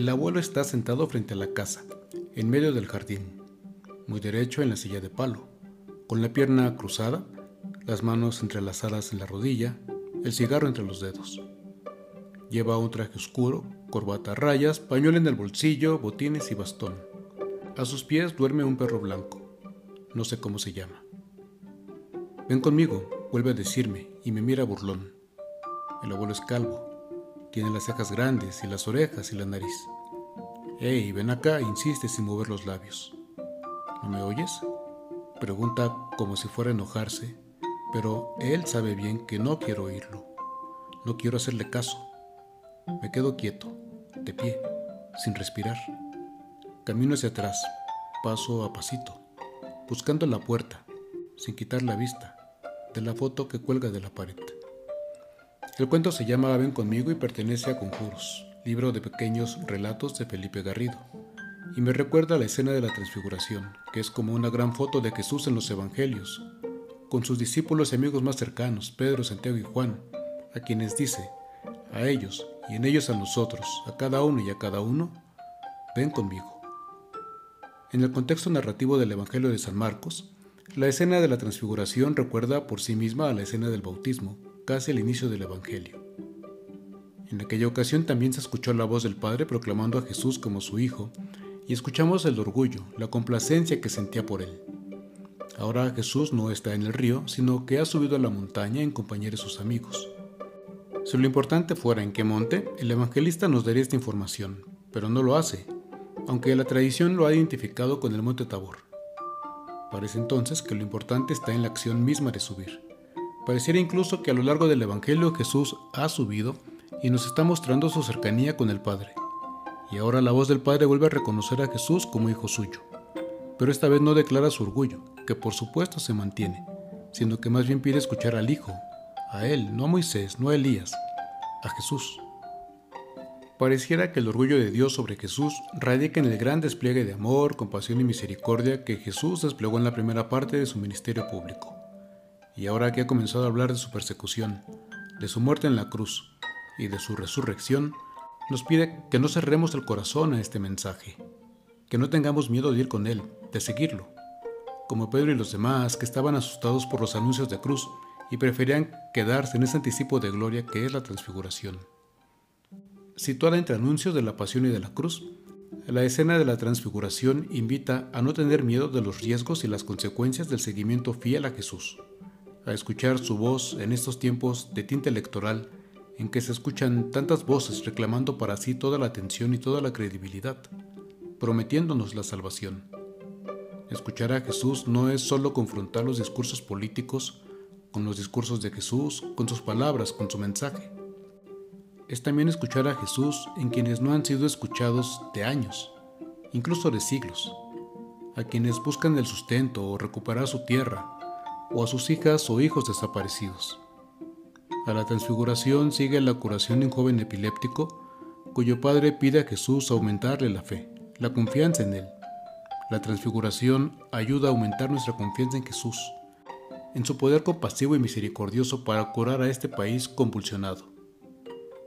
El abuelo está sentado frente a la casa, en medio del jardín, muy derecho en la silla de palo, con la pierna cruzada, las manos entrelazadas en la rodilla, el cigarro entre los dedos. Lleva un traje oscuro, corbata a rayas, pañuelo en el bolsillo, botines y bastón. A sus pies duerme un perro blanco. No sé cómo se llama. Ven conmigo, vuelve a decirme, y me mira burlón. El abuelo es calvo. Tiene las cejas grandes y las orejas y la nariz. Hey, ven acá, insiste sin mover los labios. ¿No me oyes? Pregunta como si fuera a enojarse, pero él sabe bien que no quiero oírlo. No quiero hacerle caso. Me quedo quieto, de pie, sin respirar. Camino hacia atrás, paso a pasito, buscando la puerta, sin quitar la vista de la foto que cuelga de la pared. El cuento se llama Ven conmigo y pertenece a Conjuros, libro de pequeños relatos de Felipe Garrido, y me recuerda a la escena de la transfiguración, que es como una gran foto de Jesús en los Evangelios, con sus discípulos y amigos más cercanos, Pedro, Santiago y Juan, a quienes dice, a ellos y en ellos a nosotros, a cada uno y a cada uno, ven conmigo. En el contexto narrativo del Evangelio de San Marcos, la escena de la transfiguración recuerda por sí misma a la escena del bautismo, casi al inicio del Evangelio. En aquella ocasión también se escuchó la voz del Padre proclamando a Jesús como su Hijo, y escuchamos el orgullo, la complacencia que sentía por él. Ahora Jesús no está en el río, sino que ha subido a la montaña en compañía de sus amigos. Si lo importante fuera en qué monte, el evangelista nos daría esta información, pero no lo hace, aunque la tradición lo ha identificado con el monte Tabor. Parece entonces que lo importante está en la acción misma de subir. Pareciera incluso que a lo largo del Evangelio Jesús ha subido y nos está mostrando su cercanía con el Padre. Y ahora la voz del Padre vuelve a reconocer a Jesús como hijo suyo. Pero esta vez no declara su orgullo, que por supuesto se mantiene, sino que más bien pide escuchar al Hijo, a Él, no a Moisés, no a Elías, a Jesús. Pareciera que el orgullo de Dios sobre Jesús radica en el gran despliegue de amor, compasión y misericordia que Jesús desplegó en la primera parte de su ministerio público. Y ahora que ha comenzado a hablar de su persecución, de su muerte en la cruz y de su resurrección, nos pide que no cerremos el corazón a este mensaje, que no tengamos miedo de ir con Él, de seguirlo, como Pedro y los demás que estaban asustados por los anuncios de cruz y preferían quedarse en ese anticipo de gloria que es la transfiguración situada entre anuncios de la pasión y de la cruz. La escena de la transfiguración invita a no tener miedo de los riesgos y las consecuencias del seguimiento fiel a Jesús, a escuchar su voz en estos tiempos de tinta electoral en que se escuchan tantas voces reclamando para sí toda la atención y toda la credibilidad, prometiéndonos la salvación. Escuchar a Jesús no es solo confrontar los discursos políticos con los discursos de Jesús, con sus palabras, con su mensaje es también escuchar a Jesús en quienes no han sido escuchados de años, incluso de siglos, a quienes buscan el sustento o recuperar su tierra, o a sus hijas o hijos desaparecidos. A la transfiguración sigue la curación de un joven epiléptico cuyo padre pide a Jesús aumentarle la fe, la confianza en él. La transfiguración ayuda a aumentar nuestra confianza en Jesús, en su poder compasivo y misericordioso para curar a este país convulsionado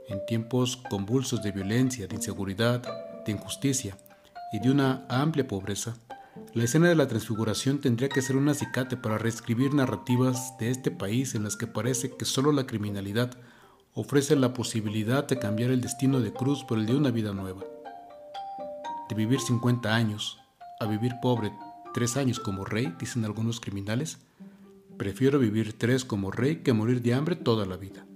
en tiempos convulsos de violencia, de inseguridad, de injusticia y de una amplia pobreza, la escena de la transfiguración tendría que ser un acicate para reescribir narrativas de este país en las que parece que solo la criminalidad ofrece la posibilidad de cambiar el destino de Cruz por el de una vida nueva. De vivir 50 años a vivir pobre tres años como rey, dicen algunos criminales, prefiero vivir tres como rey que morir de hambre toda la vida.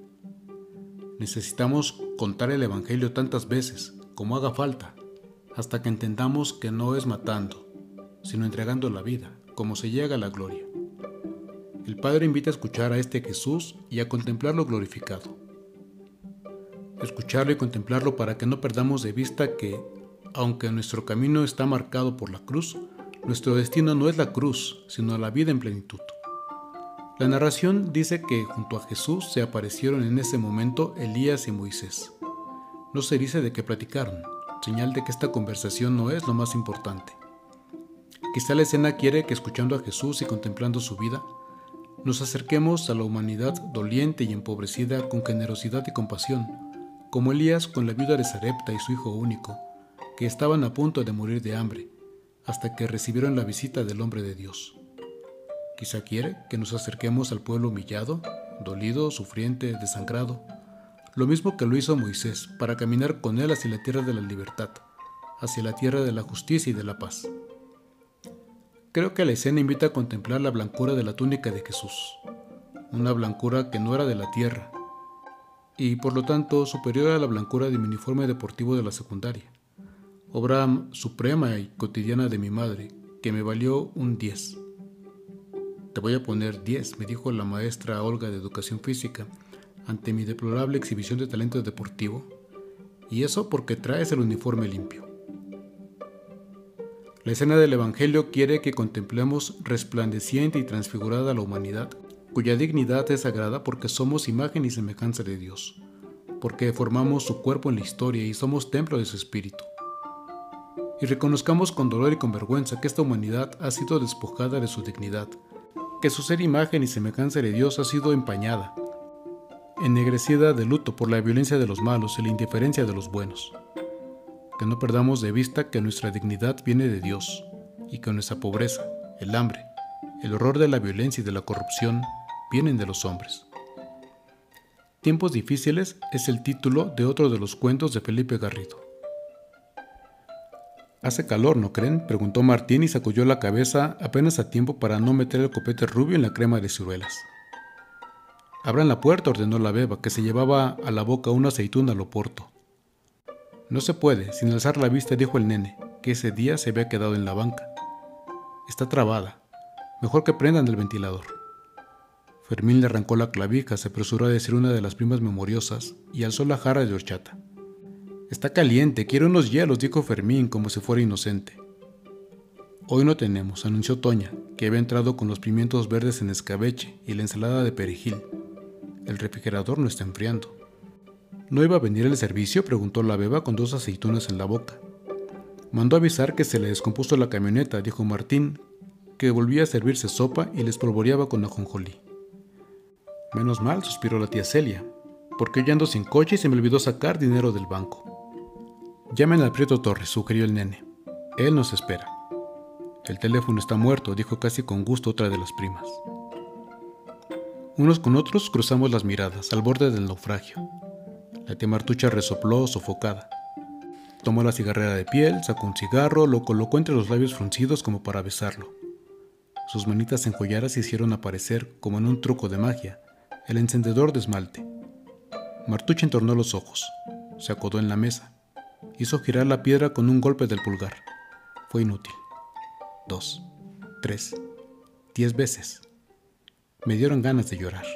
Necesitamos contar el Evangelio tantas veces como haga falta, hasta que entendamos que no es matando, sino entregando la vida, como se llega a la gloria. El Padre invita a escuchar a este Jesús y a contemplarlo glorificado. Escucharlo y contemplarlo para que no perdamos de vista que, aunque nuestro camino está marcado por la cruz, nuestro destino no es la cruz, sino la vida en plenitud. La narración dice que junto a Jesús se aparecieron en ese momento Elías y Moisés. No se dice de qué platicaron, señal de que esta conversación no es lo más importante. Quizá la escena quiere que escuchando a Jesús y contemplando su vida, nos acerquemos a la humanidad doliente y empobrecida con generosidad y compasión, como Elías con la viuda de Sarepta y su hijo único, que estaban a punto de morir de hambre, hasta que recibieron la visita del hombre de Dios. Quizá quiere que nos acerquemos al pueblo humillado, dolido, sufriente, desangrado, lo mismo que lo hizo Moisés, para caminar con él hacia la tierra de la libertad, hacia la tierra de la justicia y de la paz. Creo que la escena invita a contemplar la blancura de la túnica de Jesús, una blancura que no era de la tierra, y por lo tanto superior a la blancura de mi uniforme deportivo de la secundaria, obra suprema y cotidiana de mi madre, que me valió un 10. Te voy a poner 10, me dijo la maestra Olga de Educación Física, ante mi deplorable exhibición de talento deportivo, y eso porque traes el uniforme limpio. La escena del Evangelio quiere que contemplemos resplandeciente y transfigurada la humanidad cuya dignidad es sagrada porque somos imagen y semejanza de Dios, porque formamos su cuerpo en la historia y somos templo de su espíritu. Y reconozcamos con dolor y con vergüenza que esta humanidad ha sido despojada de su dignidad, que su ser imagen y semejanza de Dios ha sido empañada, ennegrecida de luto por la violencia de los malos y la indiferencia de los buenos. Que no perdamos de vista que nuestra dignidad viene de Dios y que nuestra pobreza, el hambre, el horror de la violencia y de la corrupción vienen de los hombres. Tiempos difíciles es el título de otro de los cuentos de Felipe Garrido. ¿Hace calor, no creen? preguntó Martín y sacudió la cabeza apenas a tiempo para no meter el copete rubio en la crema de ciruelas. Abran la puerta, ordenó la beba, que se llevaba a la boca una aceituna al oporto. No se puede, sin alzar la vista, dijo el nene, que ese día se había quedado en la banca. Está trabada. Mejor que prendan el ventilador. Fermín le arrancó la clavija, se apresuró a decir una de las primas memoriosas y alzó la jarra de horchata. Está caliente, quiero unos hielos, dijo Fermín como si fuera inocente. Hoy no tenemos, anunció Toña, que había entrado con los pimientos verdes en escabeche y la ensalada de perejil. El refrigerador no está enfriando. ¿No iba a venir el servicio? preguntó la beba con dos aceitunas en la boca. Mandó avisar que se le descompuso la camioneta, dijo Martín, que volvía a servirse sopa y les polvoreaba con ajonjolí. Menos mal, suspiró la tía Celia, porque yo ando sin coche y se me olvidó sacar dinero del banco. Llamen al Prieto Torres, sugirió el nene. Él nos espera. El teléfono está muerto, dijo casi con gusto otra de las primas. Unos con otros cruzamos las miradas, al borde del naufragio. La tía Martucha resopló, sofocada. Tomó la cigarrera de piel, sacó un cigarro, lo colocó entre los labios fruncidos como para besarlo. Sus manitas enjolladas hicieron aparecer, como en un truco de magia, el encendedor de esmalte. Martuche entornó los ojos, se acodó en la mesa, hizo girar la piedra con un golpe del pulgar. Fue inútil. Dos, tres, diez veces. Me dieron ganas de llorar.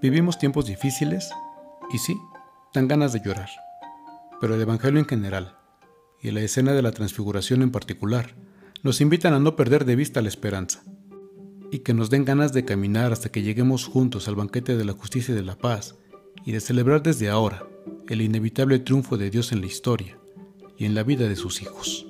Vivimos tiempos difíciles y sí, dan ganas de llorar. Pero el Evangelio en general y la escena de la transfiguración en particular nos invitan a no perder de vista la esperanza y que nos den ganas de caminar hasta que lleguemos juntos al banquete de la justicia y de la paz y de celebrar desde ahora el inevitable triunfo de Dios en la historia y en la vida de sus hijos.